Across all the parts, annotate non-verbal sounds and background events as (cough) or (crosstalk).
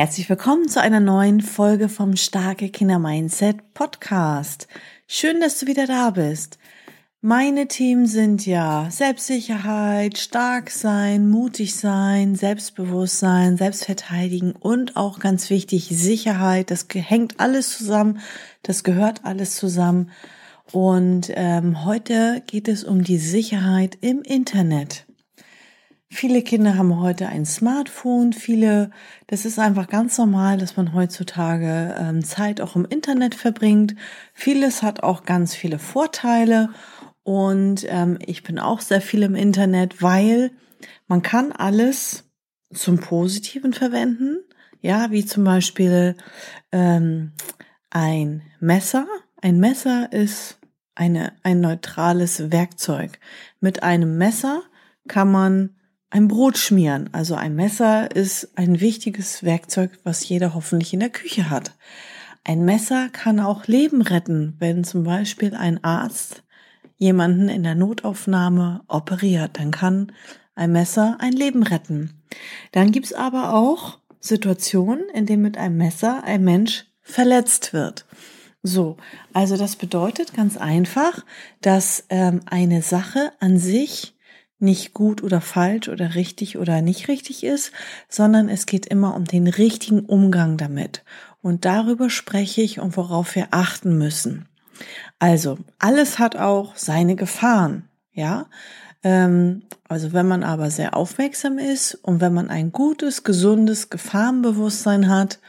Herzlich willkommen zu einer neuen Folge vom Starke Kinder Mindset Podcast. Schön, dass du wieder da bist. Meine Themen sind ja Selbstsicherheit, stark sein, mutig sein, Selbstbewusstsein, Selbstverteidigen und auch ganz wichtig Sicherheit. Das hängt alles zusammen, das gehört alles zusammen. Und ähm, heute geht es um die Sicherheit im Internet. Viele Kinder haben heute ein Smartphone, viele, das ist einfach ganz normal, dass man heutzutage ähm, Zeit auch im Internet verbringt. Vieles hat auch ganz viele Vorteile und ähm, ich bin auch sehr viel im Internet, weil man kann alles zum Positiven verwenden, ja, wie zum Beispiel ähm, ein Messer. Ein Messer ist eine, ein neutrales Werkzeug. Mit einem Messer kann man ein Brot schmieren. Also ein Messer ist ein wichtiges Werkzeug, was jeder hoffentlich in der Küche hat. Ein Messer kann auch Leben retten, wenn zum Beispiel ein Arzt jemanden in der Notaufnahme operiert. Dann kann ein Messer ein Leben retten. Dann gibt's aber auch Situationen, in denen mit einem Messer ein Mensch verletzt wird. So, also das bedeutet ganz einfach, dass ähm, eine Sache an sich nicht gut oder falsch oder richtig oder nicht richtig ist, sondern es geht immer um den richtigen Umgang damit. Und darüber spreche ich und worauf wir achten müssen. Also, alles hat auch seine Gefahren, ja. Ähm, also, wenn man aber sehr aufmerksam ist und wenn man ein gutes, gesundes Gefahrenbewusstsein hat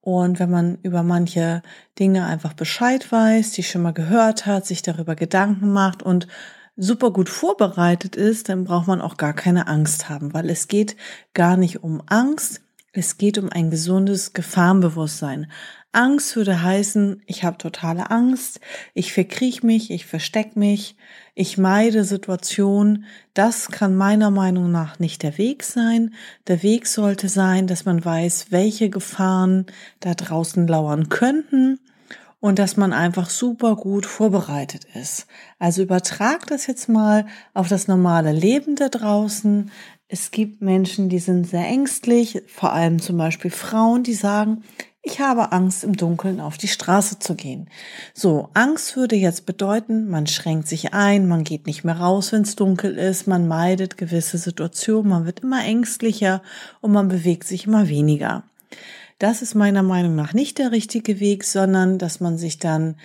und wenn man über manche Dinge einfach Bescheid weiß, die schon mal gehört hat, sich darüber Gedanken macht und super gut vorbereitet ist, dann braucht man auch gar keine Angst haben, weil es geht gar nicht um Angst, es geht um ein gesundes Gefahrenbewusstsein. Angst würde heißen, ich habe totale Angst, ich verkriech mich, ich versteck mich, ich meide Situationen. Das kann meiner Meinung nach nicht der Weg sein. Der Weg sollte sein, dass man weiß, welche Gefahren da draußen lauern könnten und dass man einfach super gut vorbereitet ist. Also übertrag das jetzt mal auf das normale Leben da draußen. Es gibt Menschen, die sind sehr ängstlich, vor allem zum Beispiel Frauen, die sagen, ich habe Angst, im Dunkeln auf die Straße zu gehen. So, Angst würde jetzt bedeuten, man schränkt sich ein, man geht nicht mehr raus, wenn es dunkel ist, man meidet gewisse Situationen, man wird immer ängstlicher und man bewegt sich immer weniger. Das ist meiner Meinung nach nicht der richtige Weg, sondern dass man sich dann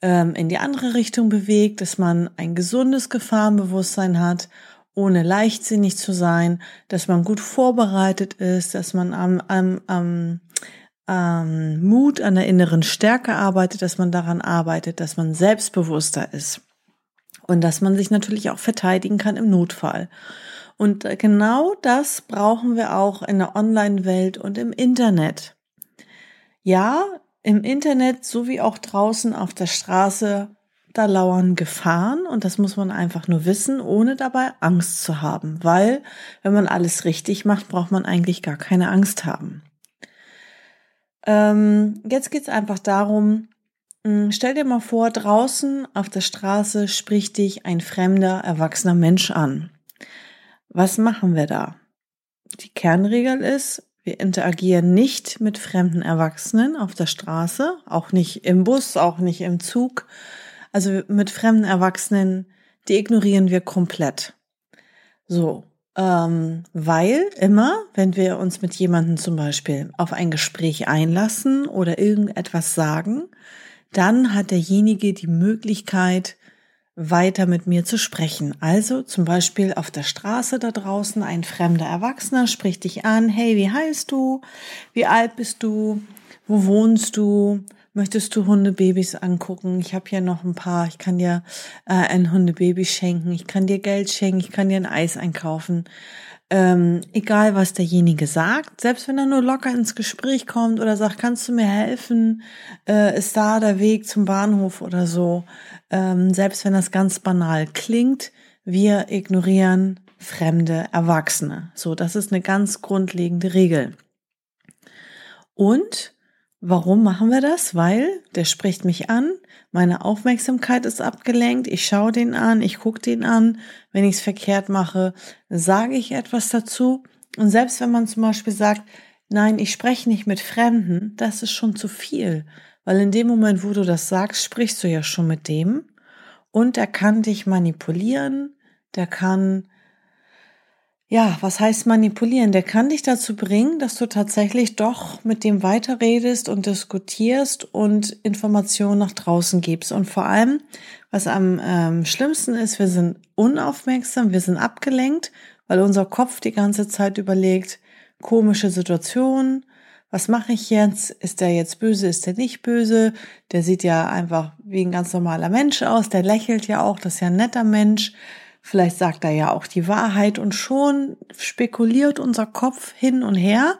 ähm, in die andere Richtung bewegt, dass man ein gesundes Gefahrenbewusstsein hat, ohne leichtsinnig zu sein, dass man gut vorbereitet ist, dass man am, am, am ähm, Mut, an der inneren Stärke arbeitet, dass man daran arbeitet, dass man selbstbewusster ist und dass man sich natürlich auch verteidigen kann im Notfall. Und genau das brauchen wir auch in der Online-Welt und im Internet. Ja, im Internet sowie auch draußen auf der Straße, da lauern Gefahren und das muss man einfach nur wissen, ohne dabei Angst zu haben, weil wenn man alles richtig macht, braucht man eigentlich gar keine Angst haben. Ähm, jetzt geht's einfach darum, hm, stell dir mal vor, draußen auf der Straße spricht dich ein fremder, erwachsener Mensch an. Was machen wir da? Die Kernregel ist, wir interagieren nicht mit fremden Erwachsenen auf der Straße, auch nicht im Bus, auch nicht im Zug. Also mit fremden Erwachsenen, die ignorieren wir komplett. So, ähm, weil immer, wenn wir uns mit jemandem zum Beispiel auf ein Gespräch einlassen oder irgendetwas sagen, dann hat derjenige die Möglichkeit, weiter mit mir zu sprechen. Also zum Beispiel auf der Straße da draußen ein fremder Erwachsener spricht dich an, hey, wie heißt du? Wie alt bist du? Wo wohnst du? Möchtest du Hundebabys angucken? Ich habe hier noch ein paar. Ich kann dir äh, ein Hundebaby schenken. Ich kann dir Geld schenken. Ich kann dir ein Eis einkaufen. Ähm, egal was derjenige sagt, selbst wenn er nur locker ins Gespräch kommt oder sagt, kannst du mir helfen, äh, ist da der Weg zum Bahnhof oder so, ähm, selbst wenn das ganz banal klingt, wir ignorieren fremde Erwachsene. So, das ist eine ganz grundlegende Regel. Und warum machen wir das? Weil der spricht mich an, meine Aufmerksamkeit ist abgelenkt, ich schaue den an, ich gucke den an. Wenn ich es verkehrt mache, sage ich etwas dazu. Und selbst wenn man zum Beispiel sagt, nein, ich spreche nicht mit Fremden, das ist schon zu viel. Weil in dem Moment, wo du das sagst, sprichst du ja schon mit dem. Und er kann dich manipulieren, der kann ja, was heißt manipulieren? Der kann dich dazu bringen, dass du tatsächlich doch mit dem weiterredest und diskutierst und Informationen nach draußen gibst. Und vor allem, was am ähm, schlimmsten ist, wir sind unaufmerksam, wir sind abgelenkt, weil unser Kopf die ganze Zeit überlegt, komische Situationen, was mache ich jetzt? Ist der jetzt böse? Ist der nicht böse? Der sieht ja einfach wie ein ganz normaler Mensch aus, der lächelt ja auch, das ist ja ein netter Mensch. Vielleicht sagt er ja auch die Wahrheit und schon spekuliert unser Kopf hin und her.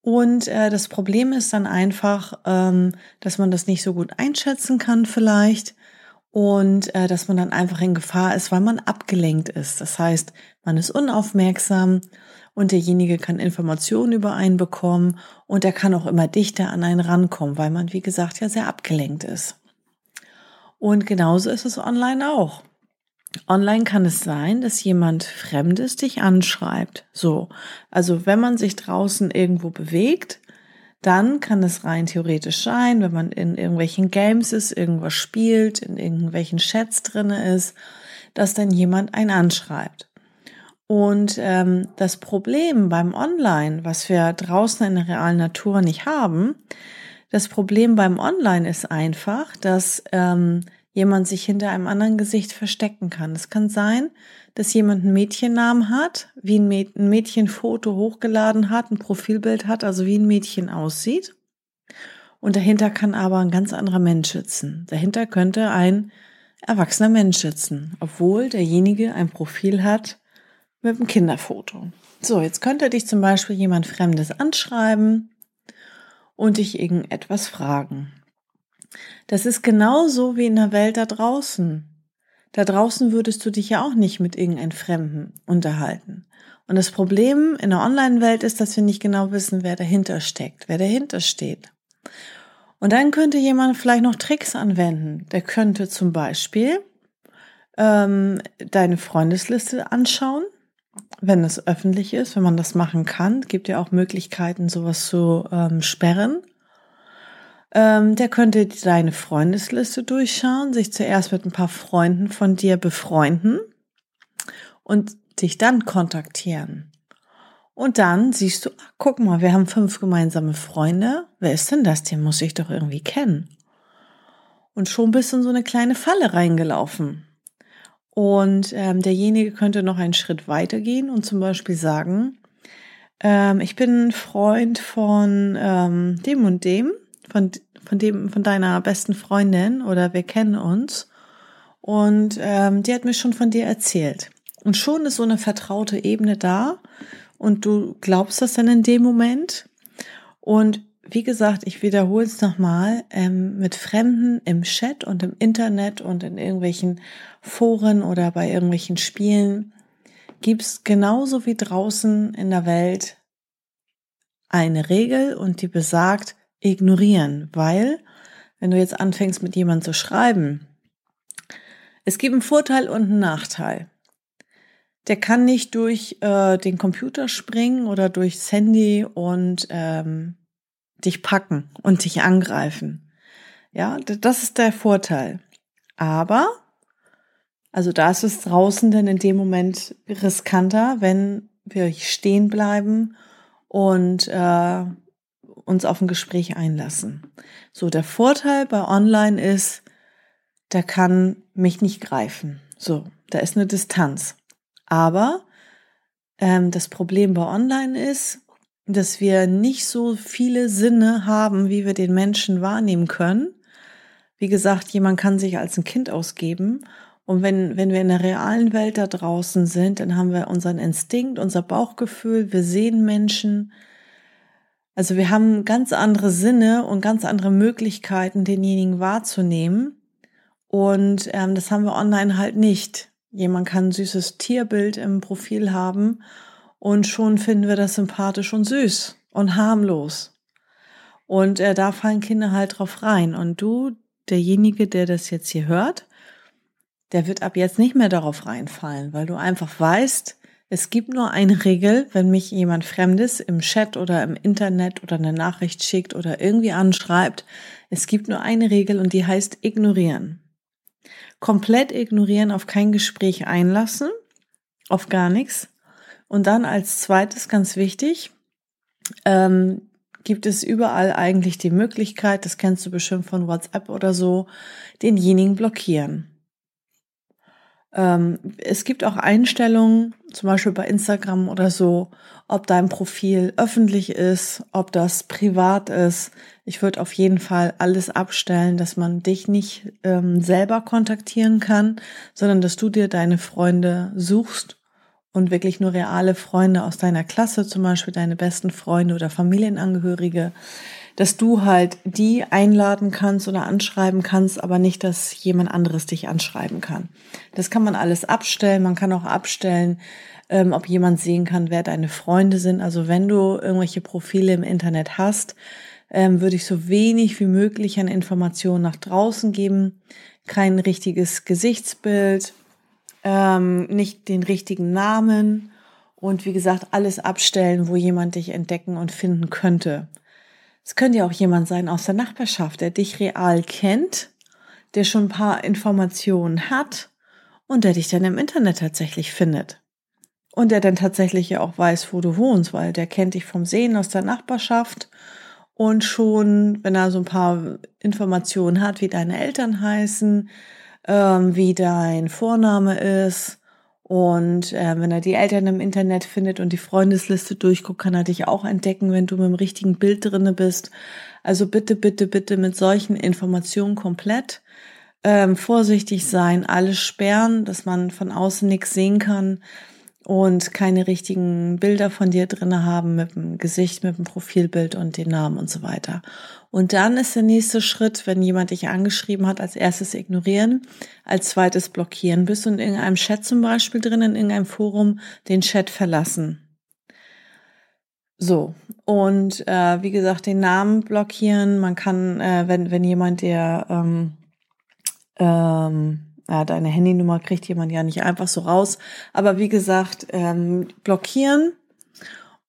Und äh, das Problem ist dann einfach, ähm, dass man das nicht so gut einschätzen kann vielleicht und äh, dass man dann einfach in Gefahr ist, weil man abgelenkt ist. Das heißt, man ist unaufmerksam und derjenige kann Informationen über einen bekommen und er kann auch immer dichter an einen rankommen, weil man, wie gesagt, ja sehr abgelenkt ist. Und genauso ist es online auch. Online kann es sein, dass jemand Fremdes dich anschreibt. So. Also wenn man sich draußen irgendwo bewegt, dann kann es rein theoretisch sein, wenn man in irgendwelchen Games ist, irgendwas spielt, in irgendwelchen Chats drinne ist, dass dann jemand einen anschreibt. Und ähm, das Problem beim Online, was wir draußen in der realen Natur nicht haben, das Problem beim Online ist einfach, dass ähm, jemand sich hinter einem anderen Gesicht verstecken kann. Es kann sein, dass jemand einen Mädchennamen hat, wie ein, Mädchenfoto hochgeladen hat, ein Profilbild hat, also wie ein Mädchen aussieht. Und dahinter kann aber ein ganz anderer Mensch sitzen. Dahinter könnte ein erwachsener Mensch sitzen, obwohl derjenige ein Profil hat mit einem Kinderfoto. So, jetzt könnte dich zum Beispiel jemand Fremdes anschreiben und dich irgendetwas fragen. Das ist genauso wie in der Welt da draußen. Da draußen würdest du dich ja auch nicht mit irgendeinem Fremden unterhalten. Und das Problem in der Online-Welt ist, dass wir nicht genau wissen, wer dahinter steckt, wer dahinter steht. Und dann könnte jemand vielleicht noch Tricks anwenden. Der könnte zum Beispiel ähm, deine Freundesliste anschauen, wenn es öffentlich ist, wenn man das machen kann. Es gibt ja auch Möglichkeiten, sowas zu ähm, sperren. Ähm, der könnte deine Freundesliste durchschauen, sich zuerst mit ein paar Freunden von dir befreunden und dich dann kontaktieren. Und dann siehst du, ach, guck mal, wir haben fünf gemeinsame Freunde. Wer ist denn das? Den muss ich doch irgendwie kennen. Und schon bist du in so eine kleine Falle reingelaufen. Und ähm, derjenige könnte noch einen Schritt weitergehen und zum Beispiel sagen, ähm, ich bin Freund von ähm, dem und dem von, von dem, von deiner besten Freundin oder wir kennen uns. Und ähm, die hat mir schon von dir erzählt. Und schon ist so eine vertraute Ebene da und du glaubst das dann in dem Moment. Und wie gesagt, ich wiederhole es nochmal, ähm, mit Fremden im Chat und im Internet und in irgendwelchen Foren oder bei irgendwelchen Spielen gibt's genauso wie draußen in der Welt eine Regel und die besagt, ignorieren, weil wenn du jetzt anfängst mit jemandem zu schreiben, es gibt einen Vorteil und einen Nachteil. Der kann nicht durch äh, den Computer springen oder durchs Handy und ähm, dich packen und dich angreifen. Ja, das ist der Vorteil. Aber, also da ist es draußen dann in dem Moment riskanter, wenn wir stehen bleiben und äh, uns auf ein Gespräch einlassen. So, der Vorteil bei Online ist, der kann mich nicht greifen. So, da ist eine Distanz. Aber ähm, das Problem bei Online ist, dass wir nicht so viele Sinne haben, wie wir den Menschen wahrnehmen können. Wie gesagt, jemand kann sich als ein Kind ausgeben Und wenn, wenn wir in der realen Welt da draußen sind, dann haben wir unseren Instinkt, unser Bauchgefühl, wir sehen Menschen. Also wir haben ganz andere Sinne und ganz andere Möglichkeiten, denjenigen wahrzunehmen. Und ähm, das haben wir online halt nicht. Jemand kann ein süßes Tierbild im Profil haben und schon finden wir das sympathisch und süß und harmlos. Und äh, da fallen Kinder halt drauf rein. Und du, derjenige, der das jetzt hier hört, der wird ab jetzt nicht mehr darauf reinfallen, weil du einfach weißt, es gibt nur eine Regel, wenn mich jemand Fremdes im Chat oder im Internet oder eine Nachricht schickt oder irgendwie anschreibt. Es gibt nur eine Regel und die heißt ignorieren. Komplett ignorieren, auf kein Gespräch einlassen, auf gar nichts. Und dann als zweites ganz wichtig, ähm, gibt es überall eigentlich die Möglichkeit, das kennst du bestimmt von WhatsApp oder so, denjenigen blockieren. Ähm, es gibt auch Einstellungen, zum Beispiel bei Instagram oder so, ob dein Profil öffentlich ist, ob das privat ist. Ich würde auf jeden Fall alles abstellen, dass man dich nicht ähm, selber kontaktieren kann, sondern dass du dir deine Freunde suchst und wirklich nur reale Freunde aus deiner Klasse, zum Beispiel deine besten Freunde oder Familienangehörige, dass du halt die einladen kannst oder anschreiben kannst, aber nicht, dass jemand anderes dich anschreiben kann. Das kann man alles abstellen. Man kann auch abstellen, ähm, ob jemand sehen kann, wer deine Freunde sind. Also wenn du irgendwelche Profile im Internet hast, ähm, würde ich so wenig wie möglich an Informationen nach draußen geben. Kein richtiges Gesichtsbild, ähm, nicht den richtigen Namen und wie gesagt, alles abstellen, wo jemand dich entdecken und finden könnte. Es könnte ja auch jemand sein aus der Nachbarschaft, der dich real kennt, der schon ein paar Informationen hat und der dich dann im Internet tatsächlich findet. Und der dann tatsächlich ja auch weiß, wo du wohnst, weil der kennt dich vom Sehen aus der Nachbarschaft und schon, wenn er so ein paar Informationen hat, wie deine Eltern heißen, ähm, wie dein Vorname ist, und äh, wenn er die Eltern im Internet findet und die Freundesliste durchguckt, kann er dich auch entdecken, wenn du mit dem richtigen Bild drinne bist. Also bitte, bitte, bitte mit solchen Informationen komplett ähm, vorsichtig sein, alles sperren, dass man von außen nichts sehen kann und keine richtigen Bilder von dir drinne haben mit dem Gesicht, mit dem Profilbild und den Namen und so weiter. Und dann ist der nächste Schritt, wenn jemand dich angeschrieben hat, als erstes ignorieren, als zweites blockieren. Bist du in irgendeinem Chat zum Beispiel drin, in irgendeinem Forum, den Chat verlassen. So, und äh, wie gesagt, den Namen blockieren. Man kann, äh, wenn, wenn jemand, der ähm, ähm, ja, deine Handynummer kriegt jemand ja nicht einfach so raus. Aber wie gesagt, ähm, blockieren.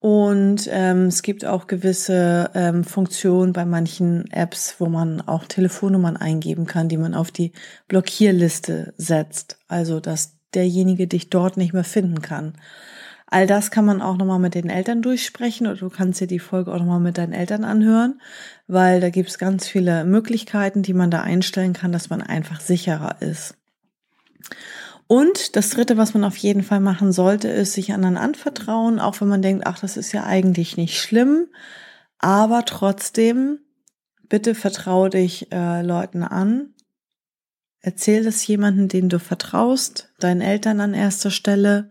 Und ähm, es gibt auch gewisse ähm, Funktionen bei manchen Apps, wo man auch Telefonnummern eingeben kann, die man auf die Blockierliste setzt. Also, dass derjenige dich dort nicht mehr finden kann. All das kann man auch nochmal mit den Eltern durchsprechen oder du kannst dir die Folge auch nochmal mit deinen Eltern anhören, weil da gibt es ganz viele Möglichkeiten, die man da einstellen kann, dass man einfach sicherer ist. Und das Dritte, was man auf jeden Fall machen sollte, ist sich anderen anvertrauen, auch wenn man denkt, ach, das ist ja eigentlich nicht schlimm. Aber trotzdem, bitte vertraue dich äh, Leuten an. Erzähl das jemanden, den du vertraust, deinen Eltern an erster Stelle.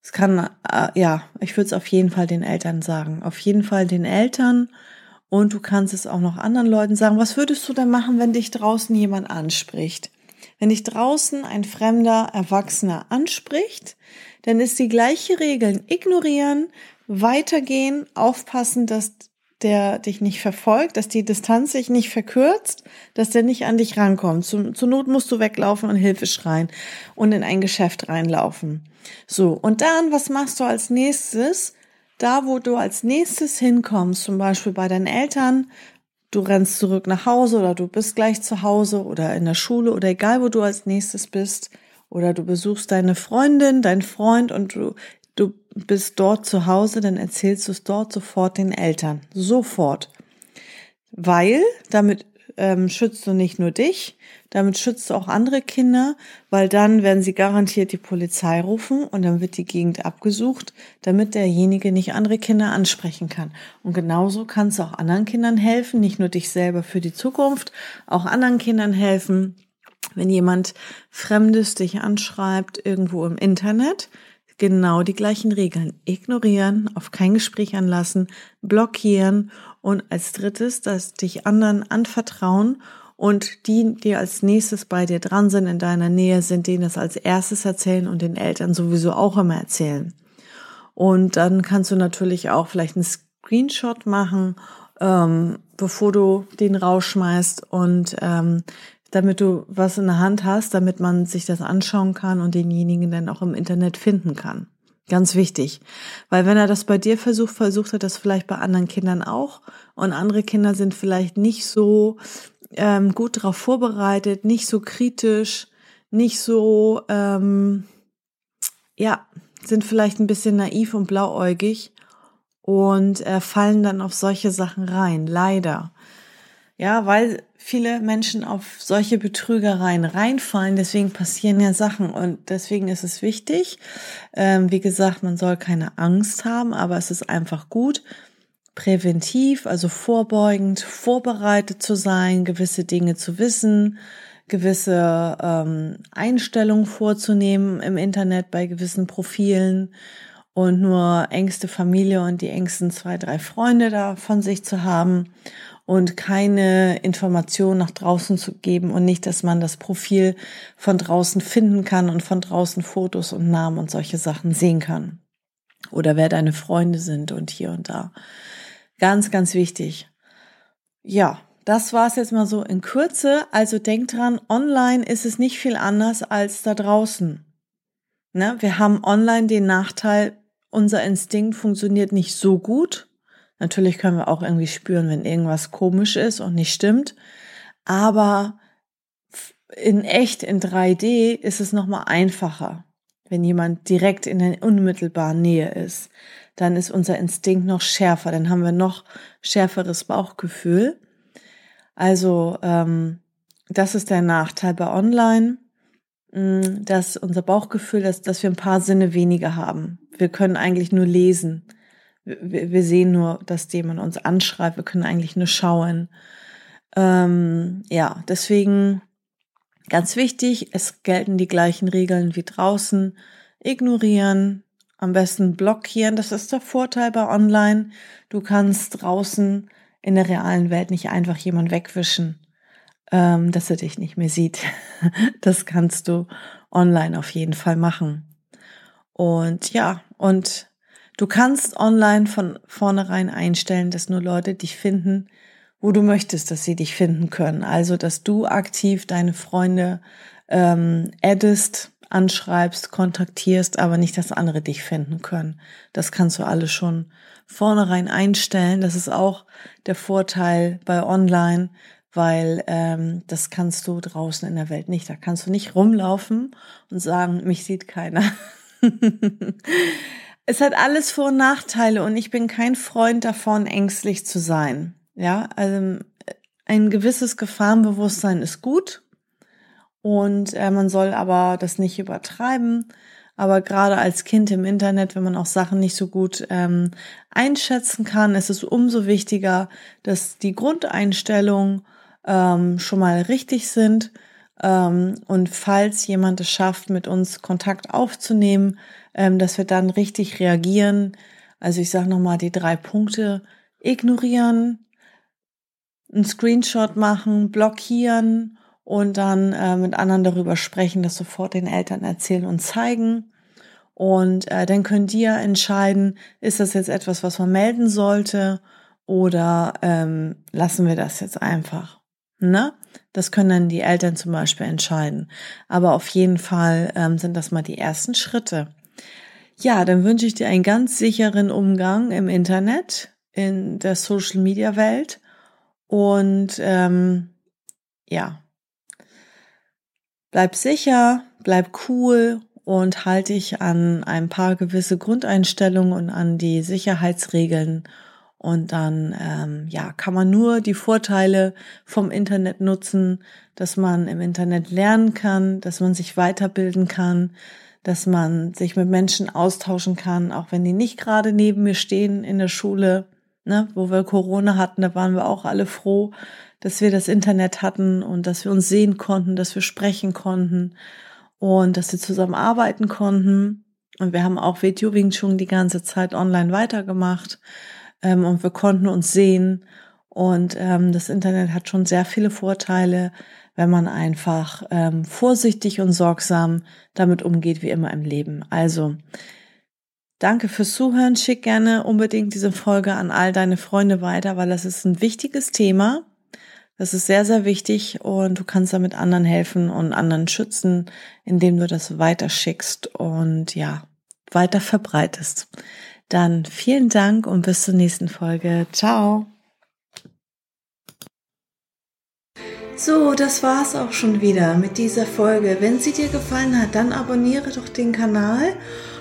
Es kann, äh, ja, ich würde es auf jeden Fall den Eltern sagen. Auf jeden Fall den Eltern. Und du kannst es auch noch anderen Leuten sagen. Was würdest du denn machen, wenn dich draußen jemand anspricht? Wenn dich draußen ein fremder Erwachsener anspricht, dann ist die gleiche Regel. Ignorieren, weitergehen, aufpassen, dass der dich nicht verfolgt, dass die Distanz sich nicht verkürzt, dass der nicht an dich rankommt. Zu, zur Not musst du weglaufen und Hilfe schreien und in ein Geschäft reinlaufen. So, und dann, was machst du als nächstes? Da, wo du als nächstes hinkommst, zum Beispiel bei deinen Eltern, du rennst zurück nach Hause oder du bist gleich zu Hause oder in der Schule oder egal, wo du als nächstes bist oder du besuchst deine Freundin, dein Freund und du, du bist dort zu Hause, dann erzählst du es dort sofort den Eltern. Sofort. Weil damit ähm, schützt du nicht nur dich, damit schützt du auch andere Kinder, weil dann werden sie garantiert die Polizei rufen und dann wird die Gegend abgesucht, damit derjenige nicht andere Kinder ansprechen kann. Und genauso kannst du auch anderen Kindern helfen, nicht nur dich selber für die Zukunft, auch anderen Kindern helfen, Wenn jemand Fremdes dich anschreibt irgendwo im Internet, genau die gleichen Regeln. Ignorieren, auf kein Gespräch anlassen, blockieren und als drittes, dass dich anderen anvertrauen und die, die als nächstes bei dir dran sind, in deiner Nähe sind, denen das als erstes erzählen und den Eltern sowieso auch immer erzählen. Und dann kannst du natürlich auch vielleicht einen Screenshot machen, ähm, bevor du den rausschmeißt und ähm, damit du was in der Hand hast, damit man sich das anschauen kann und denjenigen dann auch im Internet finden kann. Ganz wichtig. Weil wenn er das bei dir versucht, versucht er das vielleicht bei anderen Kindern auch. Und andere Kinder sind vielleicht nicht so ähm, gut darauf vorbereitet, nicht so kritisch, nicht so, ähm, ja, sind vielleicht ein bisschen naiv und blauäugig und äh, fallen dann auf solche Sachen rein, leider. Ja, weil viele Menschen auf solche Betrügereien reinfallen, deswegen passieren ja Sachen und deswegen ist es wichtig. Ähm, wie gesagt, man soll keine Angst haben, aber es ist einfach gut, präventiv, also vorbeugend, vorbereitet zu sein, gewisse Dinge zu wissen, gewisse ähm, Einstellungen vorzunehmen im Internet bei gewissen Profilen und nur engste Familie und die engsten zwei, drei Freunde da von sich zu haben und keine Information nach draußen zu geben und nicht, dass man das Profil von draußen finden kann und von draußen Fotos und Namen und solche Sachen sehen kann. Oder wer deine Freunde sind und hier und da. Ganz, ganz wichtig. Ja, das war es jetzt mal so in Kürze. Also denk dran, online ist es nicht viel anders als da draußen. Ne? Wir haben online den Nachteil, unser Instinkt funktioniert nicht so gut Natürlich können wir auch irgendwie spüren, wenn irgendwas komisch ist und nicht stimmt. Aber in echt, in 3D ist es nochmal einfacher. Wenn jemand direkt in der unmittelbaren Nähe ist, dann ist unser Instinkt noch schärfer, dann haben wir noch schärferes Bauchgefühl. Also ähm, das ist der Nachteil bei Online, mm, dass unser Bauchgefühl, dass, dass wir ein paar Sinne weniger haben. Wir können eigentlich nur lesen wir, wir sehen nur, dass jemand uns anschreibt. Wir können eigentlich nur schauen. Ähm, ja, deswegen ganz wichtig, es gelten die gleichen Regeln wie draußen. Ignorieren, am besten blockieren. Das ist der Vorteil bei Online. Du kannst draußen in der realen Welt nicht einfach jemand wegwischen, ähm, dass er dich nicht mehr sieht. (laughs) Das kannst du online auf jeden Fall machen. Und ja, und Du kannst online von vornherein einstellen, dass nur Leute dich finden, wo du möchtest, dass sie dich finden können. Also, dass du aktiv deine Freunde ähm, addest, anschreibst, kontaktierst, aber nicht, dass andere dich finden können. Das kannst du alles schon vornherein einstellen. Das ist auch der Vorteil bei Online, weil ähm, das kannst du draußen in der Welt nicht. Da kannst du nicht rumlaufen und sagen, mich sieht keiner. (laughs) es hat alles Vor- und Nachteile und ich bin kein Freund davon, ängstlich zu sein. Ja, also ein gewisses Gefahrenbewusstsein ist gut und äh, man soll aber das nicht übertreiben. Aber gerade als Kind im Internet, wenn man auch Sachen nicht so gut ähm, einschätzen kann, ist es umso wichtiger, dass die Grundeinstellungen ähm, schon mal richtig sind. Ähm, und falls jemand es schafft, mit uns Kontakt aufzunehmen, ähm, dass wir dann richtig reagieren. Also ich sage nochmal die drei Punkte. Ignorieren, einen Screenshot machen, blockieren und dann äh, mit anderen darüber sprechen, das sofort den Eltern erzählen und zeigen. Und äh, dann die ja entscheiden, ist das jetzt etwas, was man melden sollte oder ähm, lassen wir das jetzt einfach. Ne? Das können dann die Eltern zum Beispiel entscheiden. Aber auf jeden Fall ähm, sind das mal die ersten Schritte. Ja, dann wünsche ich dir einen ganz sicheren Umgang im Internet, in der Social-Media-Welt. Und ähm, ja, bleib sicher, bleib cool und halte dich an ein paar gewisse Grundeinstellungen und an die Sicherheitsregeln. Und dann ähm, ja, kann man nur die Vorteile vom Internet nutzen, dass man im Internet lernen kann, dass man sich weiterbilden kann, dass man sich mit Menschen austauschen kann, auch wenn die nicht gerade neben mir stehen in der Schule. Ne, wo wir Corona hatten, da waren wir auch alle froh, dass wir das Internet hatten und dass wir uns sehen konnten, dass wir sprechen konnten und dass wir zusammen arbeiten konnten. Und wir haben auch Video Wing Chun die ganze Zeit online weitergemacht ähm, und wir konnten uns sehen. Und ähm, das Internet hat schon sehr viele Vorteile, wenn man einfach ähm, vorsichtig und sorgsam damit umgeht, wie immer im Leben. Also, danke fürs Zuhören. Schick gerne unbedingt diese Folge an all deine Freunde weiter, weil das ist ein wichtiges Thema. Das ist sehr, sehr wichtig und du kannst damit anderen helfen und anderen schützen, indem du das weiterschickst und ja, weiter verbreitest. Dann vielen Dank und bis zur nächsten Folge. Ciao. So, das war's auch schon wieder mit dieser Folge. Wenn sie dir gefallen hat, dann abonniere doch den Kanal